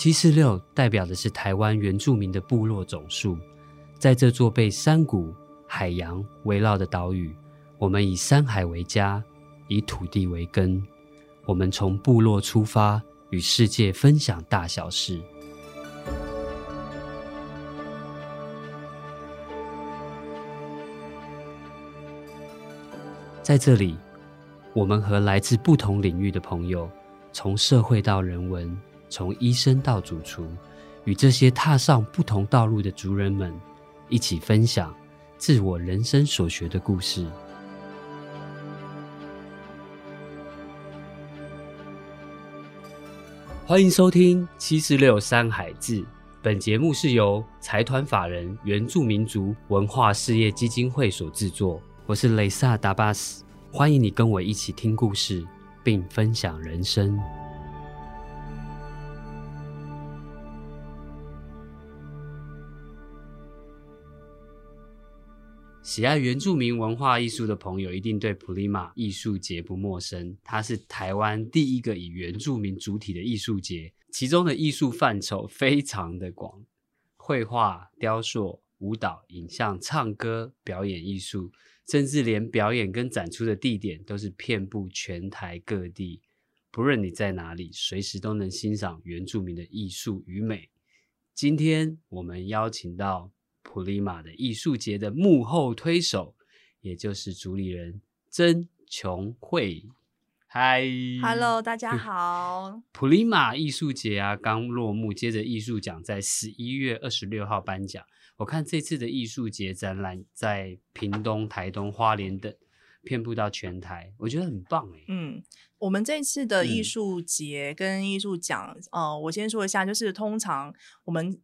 七四六代表的是台湾原住民的部落总数，在这座被山谷、海洋围绕的岛屿，我们以山海为家，以土地为根。我们从部落出发，与世界分享大小事。在这里，我们和来自不同领域的朋友，从社会到人文，从医生到主厨，与这些踏上不同道路的族人们，一起分享自我人生所学的故事。欢迎收听七十六山海志。本节目是由财团法人原住民族文化事业基金会所制作。我是雷萨达巴斯，欢迎你跟我一起听故事，并分享人生。喜爱原住民文化艺术的朋友，一定对普利马艺术节不陌生。它是台湾第一个以原住民主体的艺术节，其中的艺术范畴非常的广：绘画、雕塑、舞蹈、影像、唱歌、表演艺术。甚至连表演跟展出的地点都是遍布全台各地，不论你在哪里，随时都能欣赏原住民的艺术与美。今天我们邀请到普利马的艺术节的幕后推手，也就是主理人曾琼慧。嗨，Hello，大家好。普利马艺术节啊，刚落幕，接着艺术奖在十一月二十六号颁奖。我看这次的艺术节展览在屏东、台东、花莲等遍布到全台，我觉得很棒哎。嗯，我们这次的艺术节跟艺术奖，呃，我先说一下，就是通常我们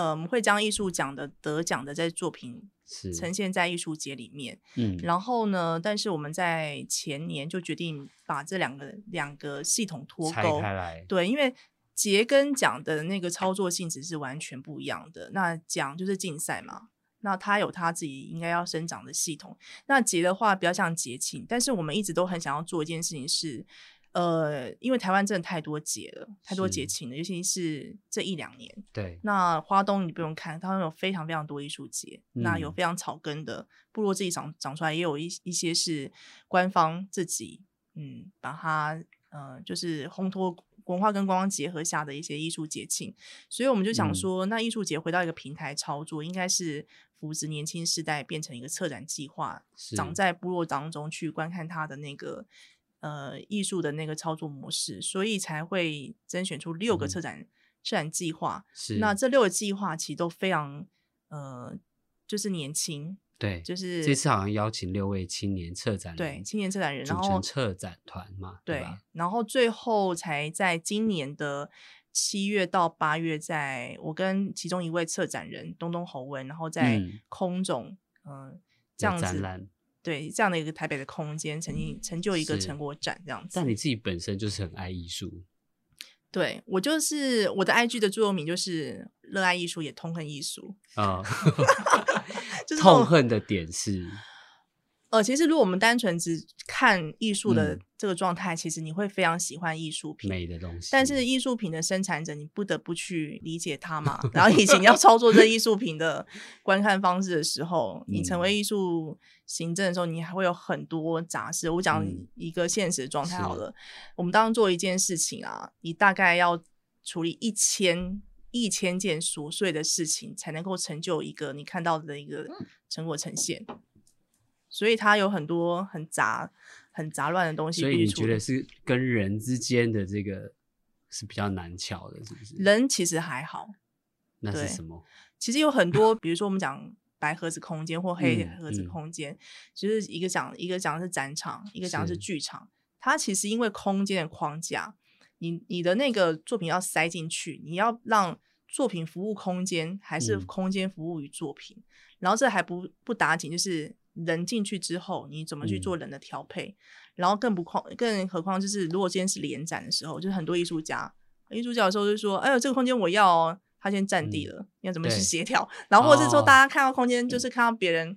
呃会将艺术奖的得奖的在作品呈现在艺术节里面。嗯，然后呢，但是我们在前年就决定把这两个两个系统脱钩开来，对，因为。节跟奖的那个操作性质是完全不一样的。那奖就是竞赛嘛，那它有它自己应该要生长的系统。那节的话比较像节庆，但是我们一直都很想要做一件事情是，呃，因为台湾真的太多节了，太多节庆了，尤其是这一两年。对。那花东你不用看，他们有非常非常多艺术节，那有非常草根的部落自己长长出来，也有一一些是官方自己嗯把它呃就是烘托。文化跟观光结合下的一些艺术节庆，所以我们就想说，那艺术节回到一个平台操作，应该是扶植年轻世代变成一个策展计划，长在部落当中去观看他的那个呃艺术的那个操作模式，所以才会甄选出六个策展策展计划。是那这六个计划其实都非常呃，就是年轻。对，就是这次好像邀请六位青年策展人，对青年策展人，组成策展团嘛，对，然后最后才在今年的七月到八月，在我跟其中一位策展人东东侯文，然后在空总，嗯，这样子，对这样的一个台北的空间，曾经成就一个成果展这样子。但你自己本身就是很爱艺术，对我就是我的 IG 的座右铭就是热爱艺术也痛恨艺术啊。痛恨的点是，呃，其实如果我们单纯只看艺术的这个状态，其实你会非常喜欢艺术品美的东西。但是艺术品的生产者，你不得不去理解它嘛。然后以前你要 操作这艺术品的观看方式的时候，你成为艺术行政的时候，你还会有很多杂事。我讲一个现实的状态好了，我们当做一件事情啊，你大概要处理一千。一千件琐碎的事情才能够成就一个你看到的一个成果呈现，所以它有很多很杂、很杂乱的东西。所以你觉得是跟人之间的这个是比较难巧的，是不是？人其实还好，那是什么？其实有很多，比如说我们讲白盒子空间或黑盒子空间，就是一个讲一个讲的是展场，一个讲的是剧场。它其实因为空间的框架。你你的那个作品要塞进去，你要让作品服务空间，还是空间服务于作品？然后这还不不打紧，就是人进去之后，你怎么去做人的调配？然后更不况，更何况就是如果今天是联展的时候，就是很多艺术家，艺术家的时候就说：“哎呦，这个空间我要哦，他先占地了，你要怎么去协调？”然后或者是说，大家看到空间，就是看到别人，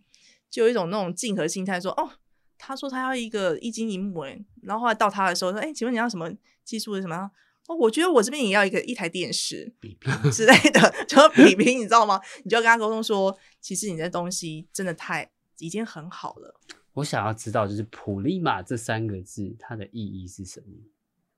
就有一种那种竞合心态，说：“哦，他说他要一个一金一木，哎，然后后来到他的时候说：‘哎，请问你要什么？’”技术是什么？哦，我觉得我这边也要一个一台电视比拼之类的，就比拼，你知道吗？你就要跟他沟通说，其实你的东西真的太已经很好了。我想要知道，就是普利马这三个字，它的意义是什么？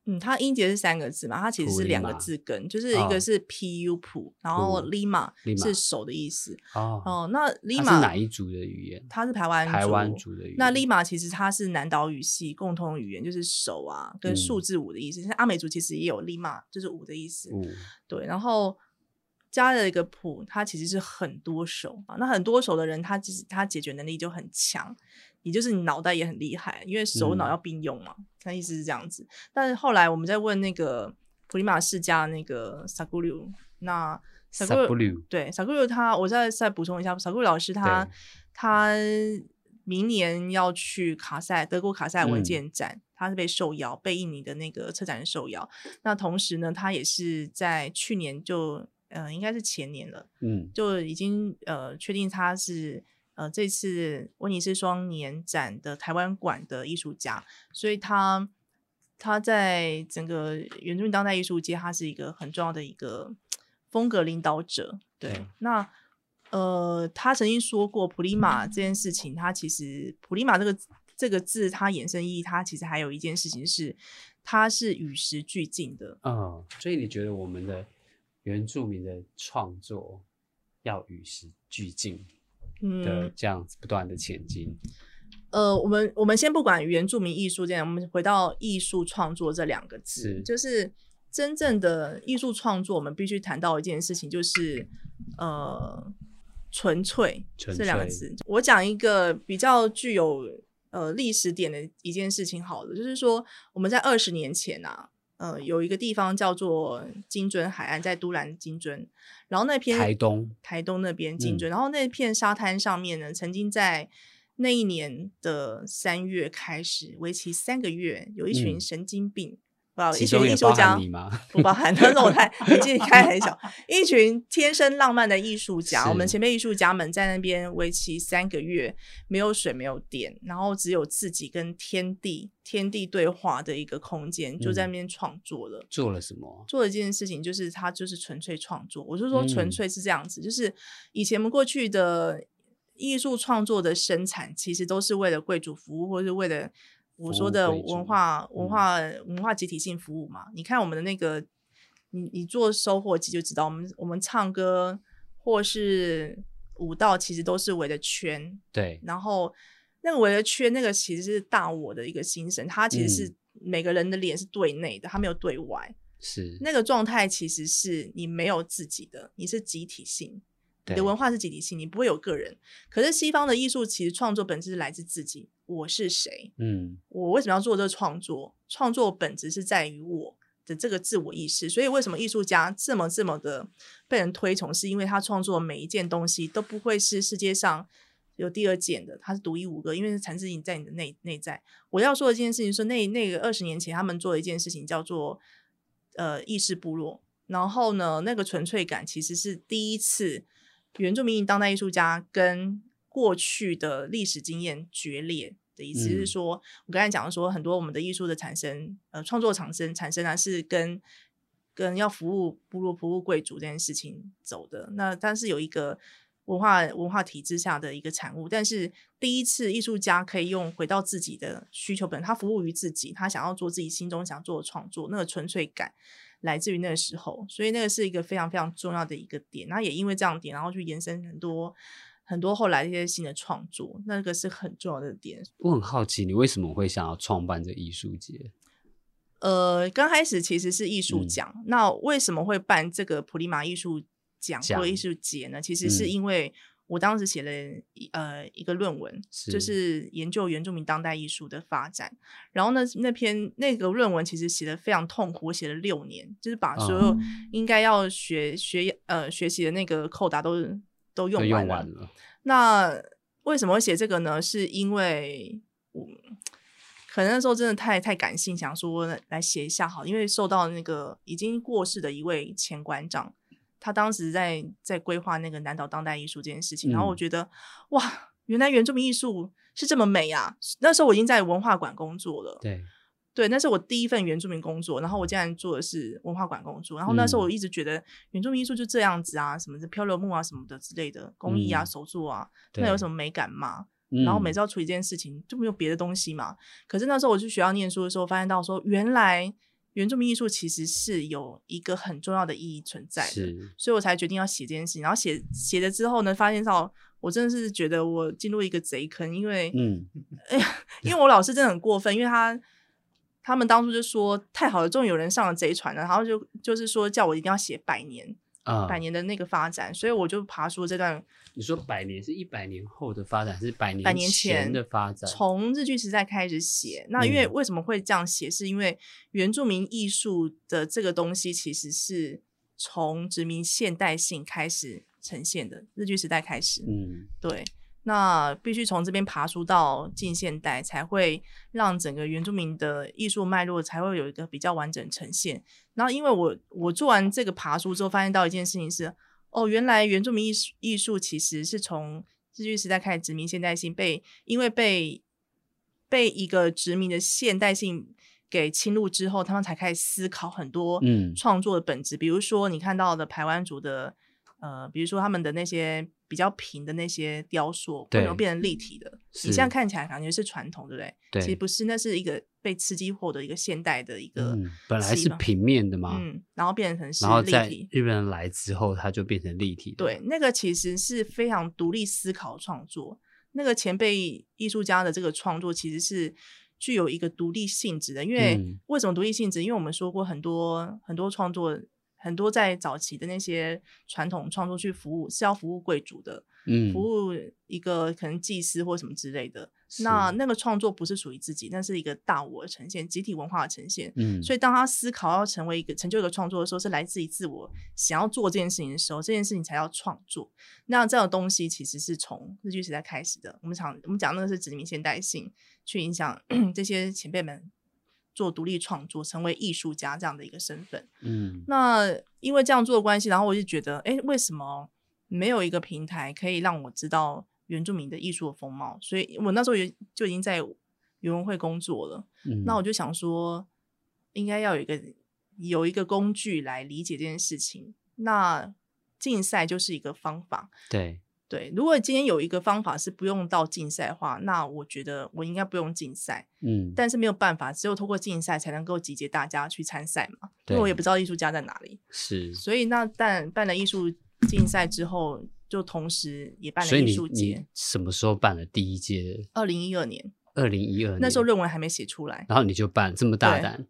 嗯，它音节是三个字嘛，它其实是两个字根，就是一个是 P U 普，然后 Lima 是手的意思。哦哦，那 Lima 是哪一族的语言？它是台湾台湾族的语言。那 Lima 其实它是南岛语系共同语言，就是手啊跟数字五的意思。像阿美族其实也有 Lima，就是五的意思。对，然后加了一个谱，它其实是很多手啊。那很多手的人，他其实他解决能力就很强。也就是你脑袋也很厉害，因为手脑要并用嘛。他意思是这样子。但是后来我们在问那个普利马世家那个萨古鲁，那萨古鲁对萨古鲁他，我再再补充一下，萨古鲁老师他他明年要去卡塞德国卡塞文件展，他是被受邀，被印尼的那个策展人受邀。那同时呢，他也是在去年就呃应该是前年了，嗯，就已经呃确定他是。呃，这次威尼斯双年展的台湾馆的艺术家，所以他他在整个原住民当代艺术界，他是一个很重要的一个风格领导者。对，那呃，他曾经说过普利马这件事情，他其实普利马这个这个字，它衍生意义，它其实还有一件事情是，它是与时俱进的。嗯，所以你觉得我们的原住民的创作要与时俱进？的这样子不断的前进。呃，我们我们先不管原住民艺术这样，我们回到艺术创作这两个字，就是真正的艺术创作，我们必须谈到一件事情，就是呃纯粹这两个字。我讲一个比较具有呃历史点的一件事情，好了，就是说我们在二十年前啊。呃，有一个地方叫做金樽海岸，在都兰金樽，然后那片台东台东那边金樽，然后那片沙滩上面呢，曾经在那一年的三月开始，为期三个月，有一群神经病。一群艺术家 不包含，但是我太年纪开很小，一群天生浪漫的艺术家。我们前面艺术家们在那边为期三个月，没有水，没有电，然后只有自己跟天地、天地对话的一个空间，就在那边创作了。做了什么？做了一件事情，就是他就是纯粹创作。我就说纯粹是这样子，就是以前我们过去的艺术创作的生产，其实都是为了贵族服务，或是为了。我说的文化文化文化集体性服务嘛，你看我们的那个，你你做收获机就知道，我们我们唱歌或是舞蹈，其实都是围着圈，对，然后那个围着圈，那个其实是大我的一个心神，它其实是每个人的脸是对内的，它没有对外，是。那个状态，其实是你没有自己的，你是集体性。你的文化是集体性，你不会有个人。可是西方的艺术其实创作本质是来自自己，我是谁？嗯，我为什么要做这个创作？创作本质是在于我的这个自我意识。所以为什么艺术家这么这么的被人推崇？是因为他创作每一件东西都不会是世界上有第二件的，他是独一无二，因为是产自你在你的内内在。我要说的这件事情，是那那个二十年前他们做的一件事情叫做呃意识部落，然后呢，那个纯粹感其实是第一次。原住民当代艺术家跟过去的历史经验决裂的意思是说，我刚才讲的说，很多我们的艺术的产生，呃，创作产生产生啊，是跟跟要服务部落、服务贵族这件事情走的。那但是有一个文化文化体制下的一个产物，但是第一次艺术家可以用回到自己的需求本，他服务于自己，他想要做自己心中想做的创作，那个纯粹感。来自于那个时候，所以那个是一个非常非常重要的一个点。那也因为这样点，然后去延伸很多很多后来一些新的创作，那个是很重要的点。我很好奇，你为什么会想要创办这艺术节？呃，刚开始其实是艺术奖，那为什么会办这个普利马艺术奖或艺术节呢？其实是因为。我当时写了一呃一个论文，就是研究原住民当代艺术的发展。然后呢，那篇那个论文其实写的非常痛苦，我写了六年，就是把所有应该要学学呃学习的那个扣打都都用完了。那为什么会写这个呢？是因为我可能那时候真的太太感性，想说来写一下好，因为受到那个已经过世的一位前馆长。他当时在在规划那个南岛当代艺术这件事情，然后我觉得哇，原来原住民艺术是这么美啊！那时候我已经在文化馆工作了，对，对，那是我第一份原住民工作，然后我竟然做的是文化馆工作，然后那时候我一直觉得原住民艺术就这样子啊，什么的漂流木啊什么的之类的工艺啊手作啊，那有什么美感吗？然后每次要处理这件事情就没有别的东西嘛。可是那时候我去学校念书的时候，发现到说原来原住民艺术其实是有一个很重要的意义存在的，所以我才决定要写这件事情。然后写写了之后呢，发现到我真的是觉得我进入一个贼坑，因为嗯，哎呀，因为我老师真的很过分，因为他。他们当初就说太好了，终于有人上了贼船了，然后就就是说叫我一定要写百年啊，百年的那个发展，所以我就爬出这段。你说百年是一百年后的发展，是百年前的发展？从日剧时代开始写，那因为为什么会这样写？是因为原住民艺术的这个东西其实是从殖民现代性开始呈现的，日剧时代开始。嗯，对。那必须从这边爬出到近现代，才会让整个原住民的艺术脉络才会有一个比较完整呈现。然后，因为我我做完这个爬书之后，发现到一件事情是，哦，原来原住民艺术艺术其实是从日据时代开始殖民现代性，被因为被被一个殖民的现代性给侵入之后，他们才开始思考很多创作的本质。比如说，你看到的排湾族的。呃，比如说他们的那些比较平的那些雕塑，为什么变成立体的？你现在看起来感觉是传统，对不对？对，其实不是，那是一个被刺激后的一个现代的一个，本来是平面的嘛，嗯，然后变成是立体。日本人来之后，它就变成立体。对，那个其实是非常独立思考创作。那个前辈艺术家的这个创作其实是具有一个独立性质的，因为为什么独立性质？因为我们说过很多很多创作。很多在早期的那些传统创作去服务是要服务贵族的，嗯，服务一个可能祭司或什么之类的。那那个创作不是属于自己，那是一个大我的呈现，集体文化的呈现。嗯，所以当他思考要成为一个成就一个创作的时候，是来自于自我想要做这件事情的时候，这件事情才要创作。那这种东西其实是从日据时代开始的。我们讲我们讲那个是殖民现代性去影响 这些前辈们。做独立创作，成为艺术家这样的一个身份。嗯，那因为这样做的关系，然后我就觉得，哎，为什么没有一个平台可以让我知道原住民的艺术的风貌？所以我那时候也就已经在原文会工作了。嗯，那我就想说，应该要有一个有一个工具来理解这件事情。那竞赛就是一个方法。对。对，如果今天有一个方法是不用到竞赛的话，那我觉得我应该不用竞赛。嗯，但是没有办法，只有通过竞赛才能够集结大家去参赛嘛。因为我也不知道艺术家在哪里。是，所以那但办了艺术竞赛之后，就同时也办了艺术节。什么时候办了第一届？二零一二年。二零一二年，那时候论文还没写出来，然后你就办这么大胆。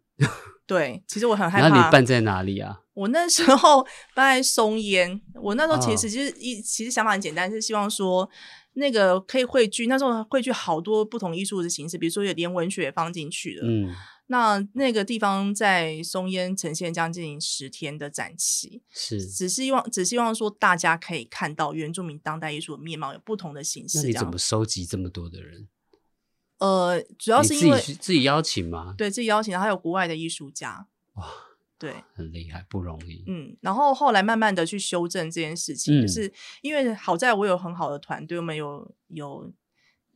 对，其实我很 害怕。那你办在哪里啊？我那时候 办在松烟。我那时候其实就是一其实想法很简单，是希望说那个可以汇聚。那时候汇聚好多不同艺术的形式，比如说有连文学也放进去了。嗯，那那个地方在松烟呈现将近十天的展期，是只希望只希望说大家可以看到原住民当代艺术的面貌有不同的形式。那你怎么收集这么多的人？呃，主要是因为自己邀请吗？对自己邀请，还有国外的艺术家。哇，对，很厉害，不容易。嗯，然后后来慢慢的去修正这件事情，就是因为好在我有很好的团队，我们有有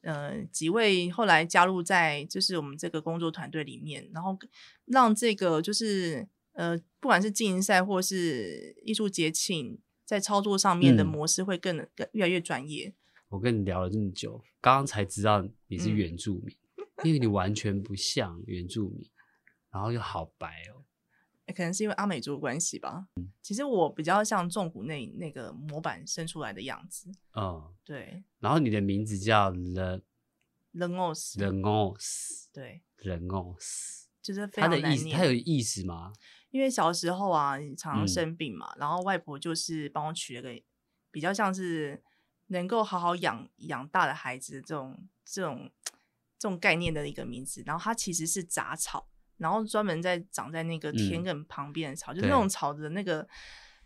呃几位后来加入在就是我们这个工作团队里面，然后让这个就是呃不管是竞营赛或是艺术节庆，在操作上面的模式会更更越来越专业。我跟你聊了这么久，刚刚才知道你是原住民，因为你完全不像原住民，然后又好白哦，可能是因为阿美族的关系吧。其实我比较像重谷那那个模板生出来的样子。嗯，对。然后你的名字叫 The The Os The Os，对，The Os，就是它的意思，它有意思吗？因为小时候啊，常常生病嘛，然后外婆就是帮我取了个比较像是。能够好好养养大的孩子，这种这种这种概念的一个名字，然后它其实是杂草，然后专门在长在那个田埂旁边的草，就是那种草的那个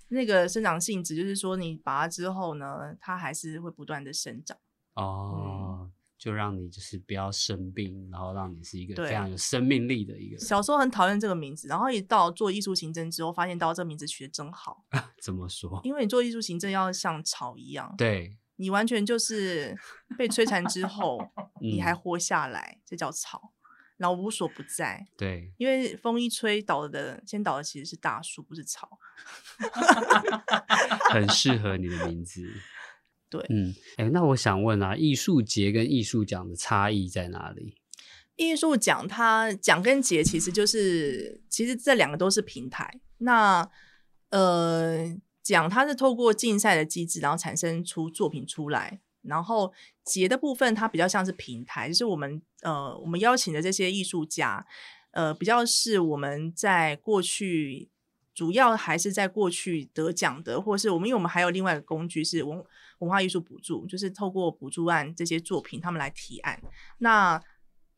那个生长性质，就是说你拔了之后呢，它还是会不断的生长。哦，就让你就是不要生病，然后让你是一个非常有生命力的一个。小时候很讨厌这个名字，然后一到做艺术行政之后，发现到这个名字取得真好。怎么说？因为你做艺术行政要像草一样。对。你完全就是被摧残之后，你还活下来，这叫草。老无所不在。对，因为风一吹倒的，先倒的其实是大树，不是草。很适合你的名字。对，嗯，哎，那我想问啊，艺术节跟艺术奖的差异在哪里？艺术奖它奖跟节其实就是，其实这两个都是平台。那呃，奖它是透过竞赛的机制，然后产生出作品出来。然后节的部分，它比较像是平台，就是我们呃，我们邀请的这些艺术家，呃，比较是我们在过去主要还是在过去得奖的，或是我们因为我们还有另外一个工具是文文化艺术补助，就是透过补助案这些作品，他们来提案。那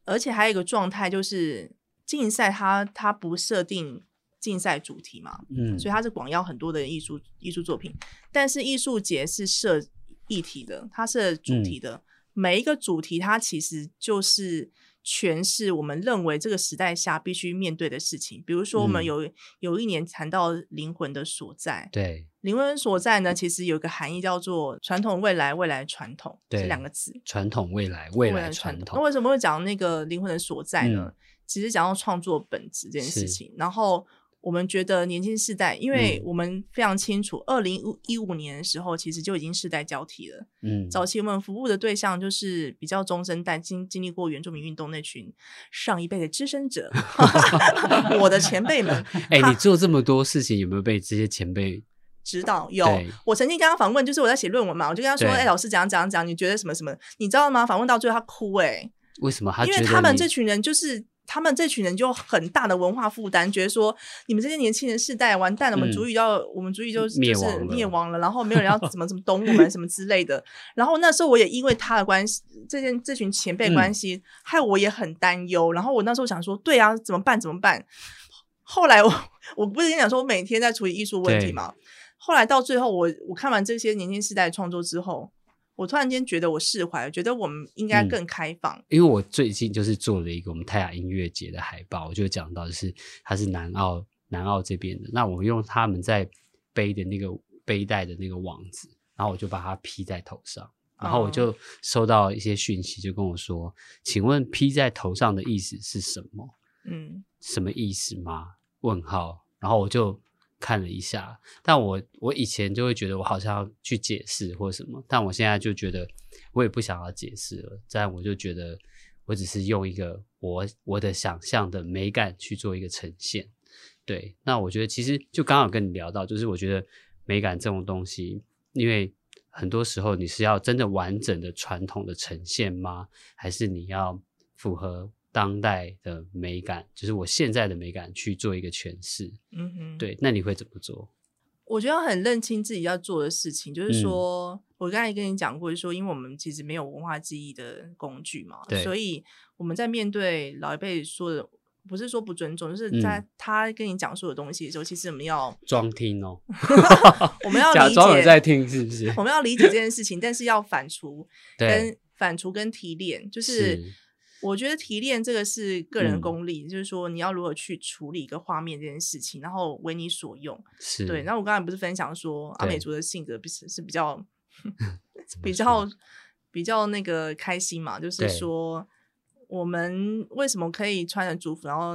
而且还有一个状态就是竞赛，它它不设定竞赛主题嘛，嗯，所以它是广邀很多的艺术艺术作品，但是艺术节是设议题的，它是主题的，每一个主题它其实就是诠释我们认为这个时代下必须面对的事情。比如说，我们有有一年谈到灵魂的所在，对。灵魂所在呢，其实有个含义叫做传统未来，未来传统这两个字。传统未来，未来传统。那为什么会讲那个灵魂的所在呢？其实讲到创作本质这件事情。然后我们觉得年轻世代，因为我们非常清楚，二零一五年的时候，其实就已经世代交替了。嗯，早期我们服务的对象就是比较中生代，经经历过原住民运动那群上一辈的资深者，我的前辈们。哎，你做这么多事情，有没有被这些前辈？知道有，我曾经跟他访问，就是我在写论文嘛，我就跟他说：“哎，老师讲讲讲，你觉得什么什么？你知道吗？”访问到最后他哭，哎，为什么？因为他们这群人就是他们这群人就很大的文化负担，觉得说你们这些年轻人世代完蛋了，我们主语要我们主语就就是灭亡了，然后没有人要怎么怎么懂我们什么之类的。然后那时候我也因为他的关系，这件这群前辈关系，害我也很担忧。然后我那时候想说，对啊，怎么办？怎么办？后来我我不是跟你讲说，我每天在处理艺术问题吗？后来到最后，我我看完这些年轻世代创作之后，我突然间觉得我释怀了，觉得我们应该更开放。因为我最近就是做了一个我们泰雅音乐节的海报，我就讲到就是它是南澳南澳这边的，那我用他们在背的那个背带的那个网子，然后我就把它披在头上，然后我就收到一些讯息，就跟我说：“请问披在头上的意思是什么？嗯，什么意思吗？”问号，然后我就。看了一下，但我我以前就会觉得我好像要去解释或什么，但我现在就觉得我也不想要解释了。这样我就觉得我只是用一个我我的想象的美感去做一个呈现。对，那我觉得其实就刚好跟你聊到，就是我觉得美感这种东西，因为很多时候你是要真的完整的传统的呈现吗？还是你要符合？当代的美感，就是我现在的美感去做一个诠释。嗯哼，对，那你会怎么做？我觉得很认清自己要做的事情，就是说我刚才跟你讲过，就是说，因为我们其实没有文化记忆的工具嘛，所以我们在面对老一辈说的，不是说不尊重，就是在他跟你讲述的东西的时候，其实我们要装听哦 我们要假装在听，是不是？我们要理解这件事情，但是要反刍，跟反刍跟提炼，就是。我觉得提炼这个是个人功力，就是说你要如何去处理一个画面这件事情，然后为你所用。是对。那我刚才不是分享说阿美族的性格是是比较 比较比较那个开心嘛？就是说我们为什么可以穿着族服，然后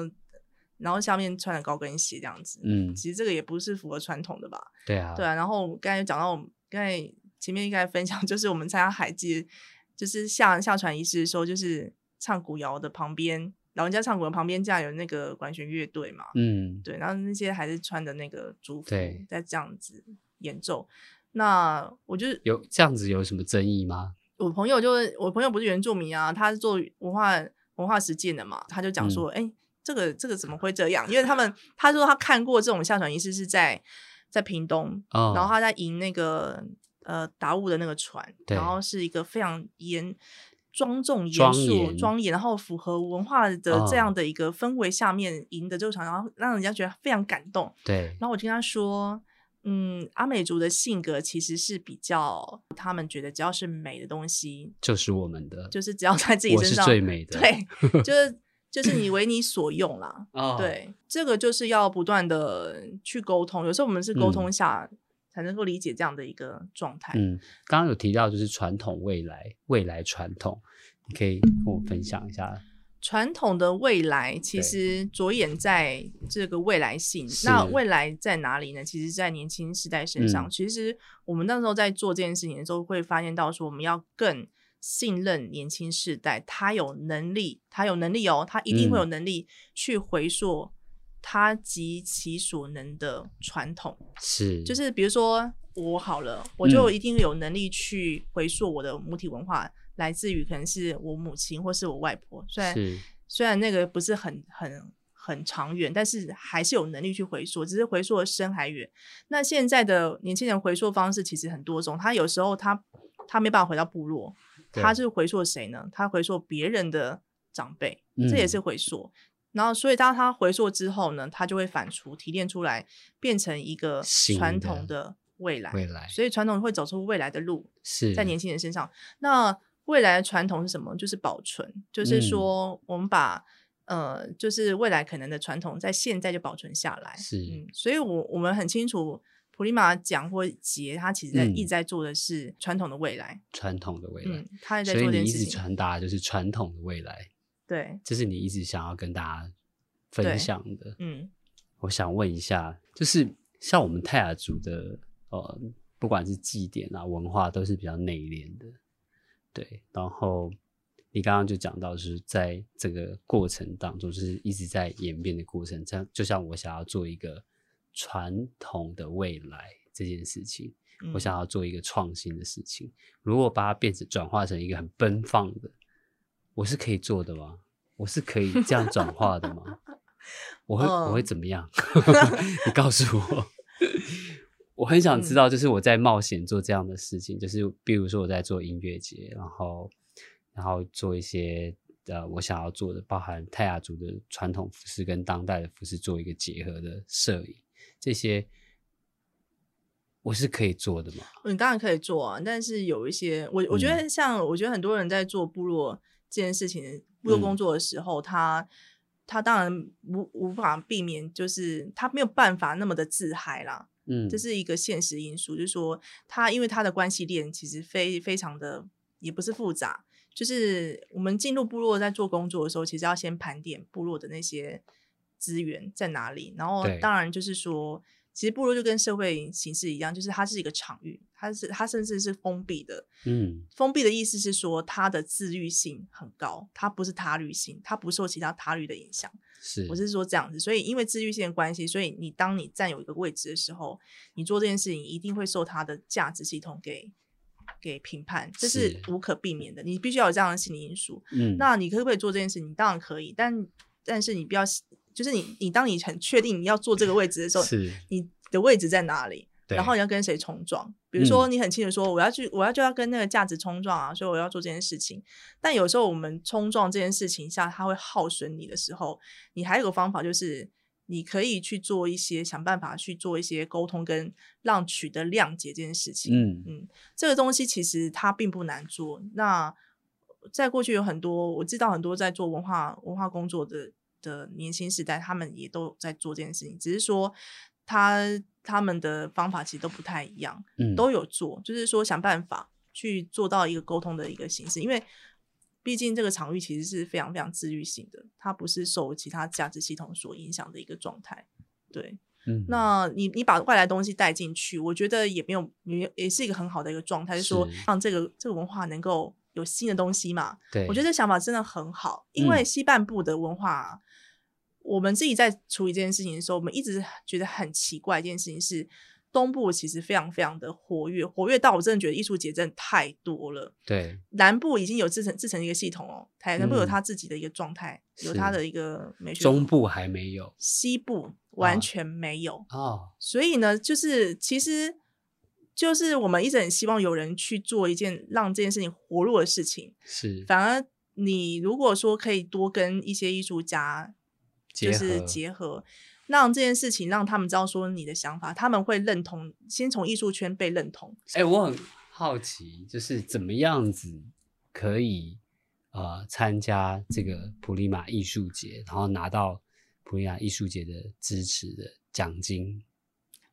然后下面穿着高跟鞋这样子？嗯，其实这个也不是符合传统的吧？对啊，对啊。然后刚才讲到，刚才前面应该分享，就是我们参加海祭，就是下下船仪式的时候，就是。唱古谣的旁边，老人家唱古谣旁边，架有那个管弦乐队嘛？嗯，对，然后那些还是穿的那个族服，在这样子演奏。那我就有这样子有什么争议吗？我朋友就是我朋友不是原住民啊，他是做文化文化实践的嘛，他就讲说，哎，这个这个怎么会这样？因为他们他说他看过这种下船仪式是在在屏东，然后他在迎那个呃达悟的那个船，然后是一个非常严。庄重严肃、庄严，然后符合文化的这样的一个氛围下面赢得这个场，然后让人家觉得非常感动。对，然后我听他说，嗯，阿美族的性格其实是比较，他们觉得只要是美的东西，就是我们的，就是只要在自己身上最美的，对，就 是就是你为你所用啦。对，这个就是要不断的去沟通，有时候我们是沟通下。才能够理解这样的一个状态。嗯，刚刚有提到就是传统未来，未来传统，你可以跟我分享一下。传统的未来其实着眼在这个未来性，那未来在哪里呢？其实，在年轻世代身上。其实我们那时候在做这件事情的时候，会发现到说，我们要更信任年轻世代，他有能力，他有能力哦，他一定会有能力去回溯他及其所能的传统。是，就是比如说我好了，我就一定有能力去回溯我的母体文化。来自于可能是我母亲或是我外婆，虽然虽然那个不是很很很长远，但是还是有能力去回溯，只是回溯的深还远。那现在的年轻人回溯方式其实很多种，他有时候他他没办法回到部落，他是回溯谁呢？他回溯别人的长辈，这也是回溯。然后所以当它回溯之后呢，它就会反刍提炼出来，变成一个传统的未来。未来，所以传统会走出未来的路，是在年轻人身上。那未来的传统是什么？就是保存，就是说我们把呃，就是未来可能的传统在现在就保存下来。是，嗯，所以我我们很清楚，普利马讲或节，他其实在一直在做的是传统的未来，传统的未来。嗯，他在做这件事情。传达就是传统的未来。对，这是你一直想要跟大家分享的。嗯，我想问一下，就是像我们泰雅族的呃，不管是祭典啊、文化，都是比较内敛的。对，然后你刚刚就讲到，是在这个过程当中，就是一直在演变的过程。这样，就像我想要做一个传统的未来这件事情，我想要做一个创新的事情。如果把它变成转化成一个很奔放的，我是可以做的吗？我是可以这样转化的吗？我会我会怎么样？你告诉我。我很想知道，就是我在冒险做这样的事情，就是比如说我在做音乐节，然后然后做一些呃我想要做的，包含泰雅族的传统服饰跟当代的服饰做一个结合的摄影，这些我是可以做的吗？你当然可以做啊，但是有一些我我觉得像我觉得很多人在做部落这件事情、部落工作的时候，他他当然无无法避免，就是他没有办法那么的自嗨啦。嗯，这是一个现实因素，就是说，他因为他的关系链其实非非常的，也不是复杂，就是我们进入部落在做工作的时候，其实要先盘点部落的那些资源在哪里，然后当然就是说。其实部落就跟社会形式一样，就是它是一个场域，它是它甚至是封闭的。嗯，封闭的意思是说它的自律性很高，它不是他律性，它不受其他他律的影响。是，我是说这样子。所以因为自律性的关系，所以你当你占有一个位置的时候，你做这件事情一定会受它的价值系统给给评判，这是无可避免的。你必须要有这样的心理因素。嗯，那你可不可以做这件事？你当然可以，但但是你不要。就是你，你当你很确定你要坐这个位置的时候，是你的位置在哪里？然后你要跟谁冲撞？比如说，你很清楚说我要去，我要就要跟那个价值冲撞啊，所以我要做这件事情。但有时候我们冲撞这件事情下，它会耗损你的时候，你还有个方法，就是你可以去做一些想办法去做一些沟通，跟让取得谅解这件事情。嗯嗯，这个东西其实它并不难做。那在过去有很多我知道很多在做文化文化工作的。的年轻时代，他们也都在做这件事情，只是说他他们的方法其实都不太一样，嗯，都有做，就是说想办法去做到一个沟通的一个形式，因为毕竟这个场域其实是非常非常自律性的，它不是受其他价值系统所影响的一个状态，对，嗯，那你你把外来东西带进去，我觉得也没有也也是一个很好的一个状态，就是说让这个这个文化能够有新的东西嘛，对，我觉得这想法真的很好，因为西半部的文化。我们自己在处理这件事情的时候，我们一直觉得很奇怪。一件事情是，东部其实非常非常的活跃，活跃到我真的觉得艺术节真的太多了。对，南部已经有自成自成一个系统哦，台南部有他自己的一个状态，有他的一个美学。中部还没有，西部完全没有哦。所以呢，就是其实就是我们一直很希望有人去做一件让这件事情活络的事情。是，反而你如果说可以多跟一些艺术家。就是结合，让这件事情让他们知道说你的想法，他们会认同，先从艺术圈被认同。哎，我很好奇，就是怎么样子可以呃参加这个普利马艺术节，然后拿到普利马艺术节的支持的奖金？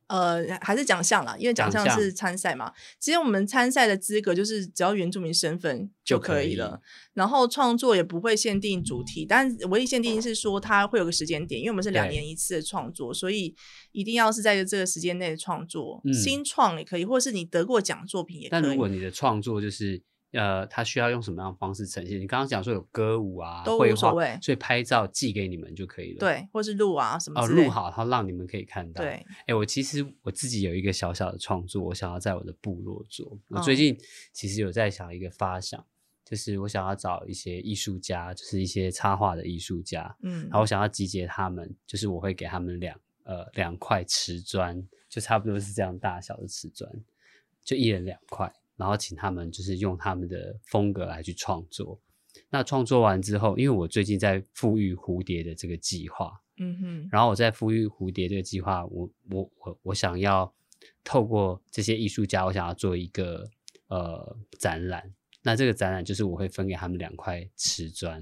呃，还是奖项啦，因为奖项是参赛嘛。其实我们参赛的资格就是只要原住民身份就可以了。然后创作也不会限定主题，但唯一限定是说它会有个时间点，因为我们是两年一次的创作，所以一定要是在这个时间内创作。新创也可以，或是你得过奖作品也可以。但如果你的创作就是。呃，他需要用什么样的方式呈现？你刚刚讲说有歌舞啊，都无所谓，所以拍照寄给你们就可以了。对，或是录啊什么哦，录好，然后让你们可以看到。对，哎，我其实我自己有一个小小的创作，我想要在我的部落做。我最近其实有在想一个发想，就是我想要找一些艺术家，就是一些插画的艺术家，嗯，然后我想要集结他们，就是我会给他们两呃两块瓷砖，就差不多是这样大小的瓷砖，就一人两块。然后请他们就是用他们的风格来去创作。那创作完之后，因为我最近在富裕蝴蝶的这个计划，嗯哼，然后我在富裕蝴蝶这个计划，我我我我想要透过这些艺术家，我想要做一个呃展览。那这个展览就是我会分给他们两块瓷砖，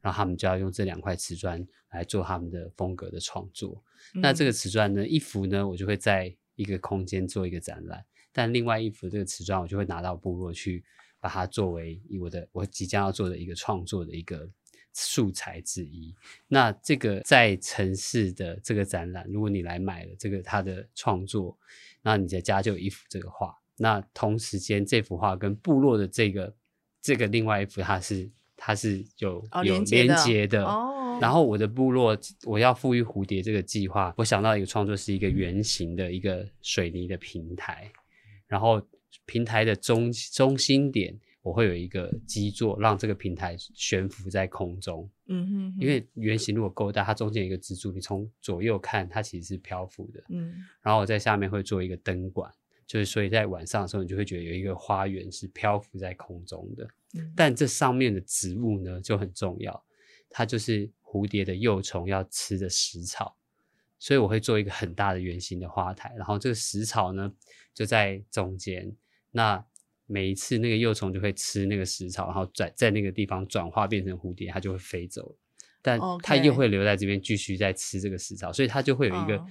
然后他们就要用这两块瓷砖来做他们的风格的创作。那这个瓷砖呢，一幅呢，我就会在一个空间做一个展览。但另外一幅这个瓷砖，我就会拿到部落去，把它作为我的我即将要做的一个创作的一个素材之一。那这个在城市的这个展览，如果你来买了这个他的创作，那你的家就有一幅这个画。那同时间这幅画跟部落的这个这个另外一幅，它是它是有有连接的。哦。然后我的部落我要赋予蝴蝶这个计划，我想到一个创作是一个圆形的一个水泥的平台。然后平台的中中心点，我会有一个基座，让这个平台悬浮在空中。嗯哼，因为圆形如果够大，它中间有一个支柱，你从左右看，它其实是漂浮的。嗯，然后我在下面会做一个灯管，就是所以在晚上的时候，你就会觉得有一个花园是漂浮在空中的。嗯，但这上面的植物呢就很重要，它就是蝴蝶的幼虫要吃的食草。所以我会做一个很大的圆形的花台，然后这个食草呢就在中间。那每一次那个幼虫就会吃那个食草，然后在在那个地方转化变成蝴蝶，它就会飞走。但它又会留在这边继续在吃这个食草，所以它就会有一个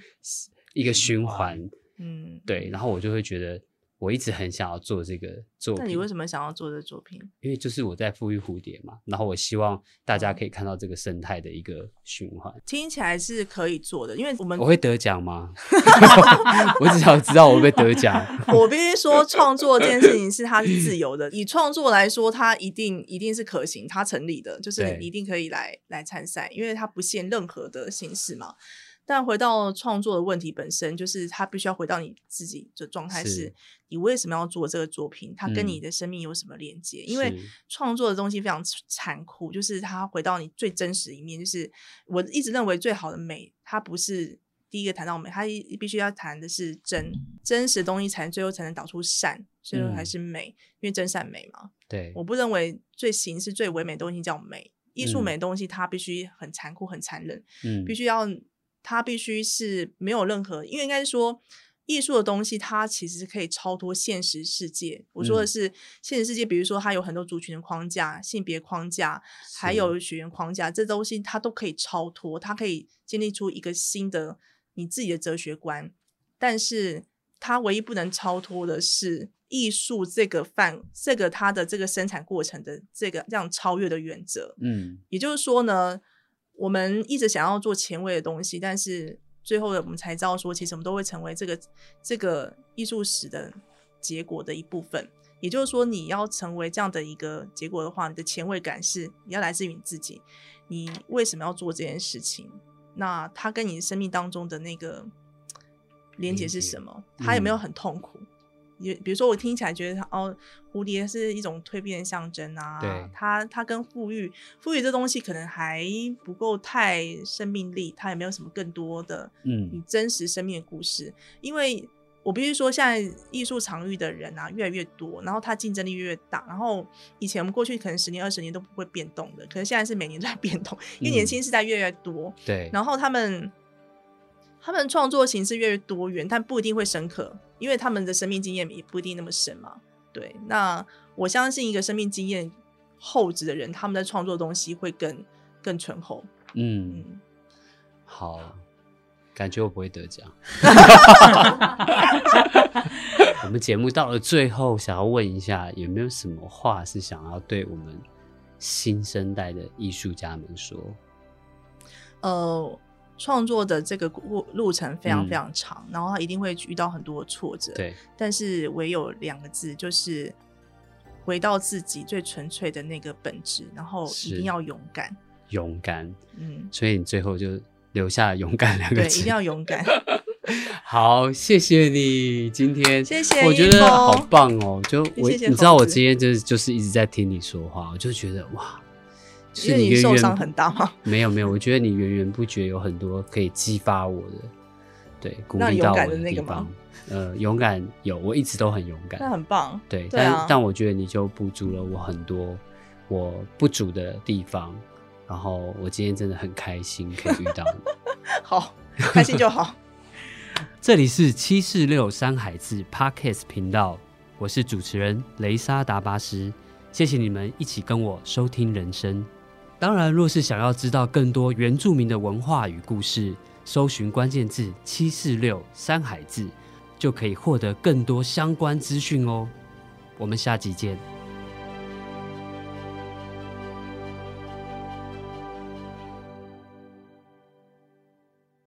一个循环。嗯，对。然后我就会觉得。我一直很想要做这个作品。那你为什么想要做这作品？因为就是我在富裕蝴蝶嘛，然后我希望大家可以看到这个生态的一个循环。听起来是可以做的，因为我们我会得奖吗？我只想知道我会得奖。我必须说，创作这件事情是它是自由的。以创作来说，它一定一定是可行，它成立的，就是一定可以来来参赛，因为它不限任何的形式嘛。但回到创作的问题本身，就是它必须要回到你自己的状态，是你为什么要做这个作品？它跟你的生命有什么连接？因为创作的东西非常残酷，就是它回到你最真实一面。就是我一直认为最好的美，它不是第一个谈到美，它必须要谈的是真真实的东西，才最后才能导出善，最后还是美，因为真善美嘛。对，我不认为最形式最唯美的东西叫美，艺术美的东西它必须很残酷、很残忍，嗯，必须要。它必须是没有任何，因为应该是说，艺术的东西它其实可以超脱现实世界。我说的是现实世界，比如说它有很多族群的框架、性别框架，还有血缘框架，这东西它都可以超脱，它可以建立出一个新的你自己的哲学观。但是它唯一不能超脱的是艺术这个范，这个它的这个生产过程的这个这样超越的原则。嗯，也就是说呢。我们一直想要做前卫的东西，但是最后的我们才知道说，其实我们都会成为这个这个艺术史的结果的一部分。也就是说，你要成为这样的一个结果的话，你的前卫感是你要来自于你自己。你为什么要做这件事情？那它跟你生命当中的那个连接是什么？它有没有很痛苦？也比如说，我听起来觉得它哦，蝴蝶是一种蜕变的象征啊。对，它它跟富裕，富裕这东西可能还不够太生命力，它也没有什么更多的嗯，你真实生命的故事。因为我必须说，现在艺术场域的人啊越来越多，然后它竞争力越越大。然后以前我们过去可能十年、二十年都不会变动的，可是现在是每年都在变动，因为年轻时代越来越多。对，然后他们。他们创作形式越多元，但不一定会深刻，因为他们的生命经验也不一定那么深嘛。对，那我相信一个生命经验厚植的人，他们在创作东西会更更醇厚。嗯，好，感觉我不会得奖。我们节目到了最后，想要问一下，有没有什么话是想要对我们新生代的艺术家们说？呃，创作的这个路路程非常非常长，然后他一定会遇到很多挫折。对，但是唯有两个字，就是回到自己最纯粹的那个本质，然后一定要勇敢。勇敢，嗯，所以你最后就留下“勇敢”两个字，对，一定要勇敢。好，谢谢你今天，谢谢，我觉得好棒哦。就我，你知道我今天就是就是一直在听你说话，我就觉得哇，是你受伤很大吗？没有没有，我觉得你源源不绝有很多可以激发我的，对，鼓励到我的地方。呃，勇敢有，我一直都很勇敢，那很棒。对，但但我觉得你就补足了我很多我不足的地方，然后我今天真的很开心可以遇到你。好，开心就好。这里是七四六山海志 Podcast 频道，我是主持人雷莎达巴斯，谢谢你们一起跟我收听人生。当然，若是想要知道更多原住民的文化与故事，搜寻关键字七四六山海字，就可以获得更多相关资讯哦。我们下集见。